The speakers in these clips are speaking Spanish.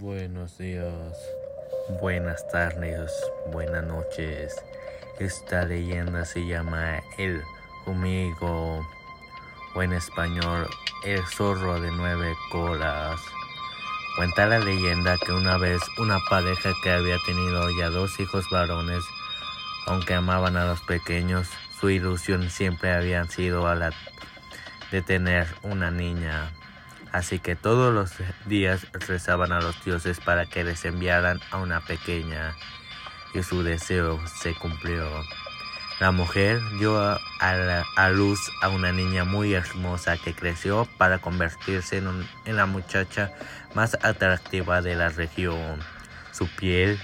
Buenos días, buenas tardes, buenas noches. Esta leyenda se llama El Humigo o en español El Zorro de Nueve Colas. Cuenta la leyenda que una vez una pareja que había tenido ya dos hijos varones, aunque amaban a los pequeños, su ilusión siempre había sido a la de tener una niña. Así que todos los días rezaban a los dioses para que les enviaran a una pequeña, y su deseo se cumplió. La mujer dio a, luz a una niña muy hermosa que creció para convertirse en, en la muchacha más atractiva de la región. Su piel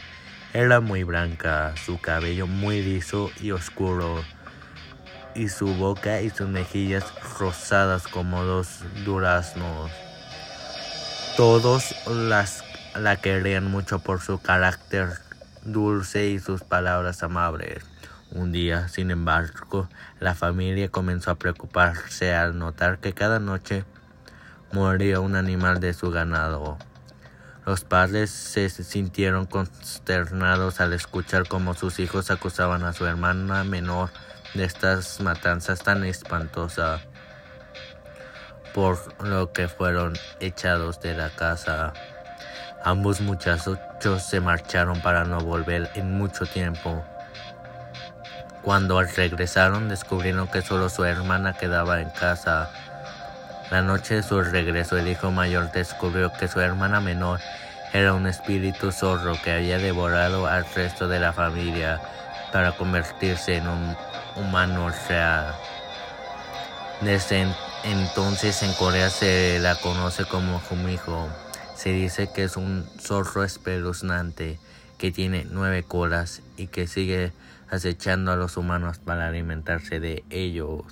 era muy blanca, su cabello muy liso y oscuro, y su boca y sus mejillas rosadas como dos duraznos. Todos las, la querían mucho por su carácter dulce y sus palabras amables. Un día, sin embargo, la familia comenzó a preocuparse al notar que cada noche moría un animal de su ganado. Los padres se sintieron consternados al escuchar cómo sus hijos acusaban a su hermana menor de estas matanzas tan espantosas, por lo que fueron echados de la casa. Ambos muchachos se marcharon para no volver en mucho tiempo. Cuando regresaron descubrieron que solo su hermana quedaba en casa. La noche de su regreso el hijo mayor descubrió que su hermana menor era un espíritu zorro que había devorado al resto de la familia para convertirse en un humano real. Desde entonces en Corea se la conoce como Jumijo. Se dice que es un zorro espeluznante que tiene nueve colas y que sigue acechando a los humanos para alimentarse de ellos.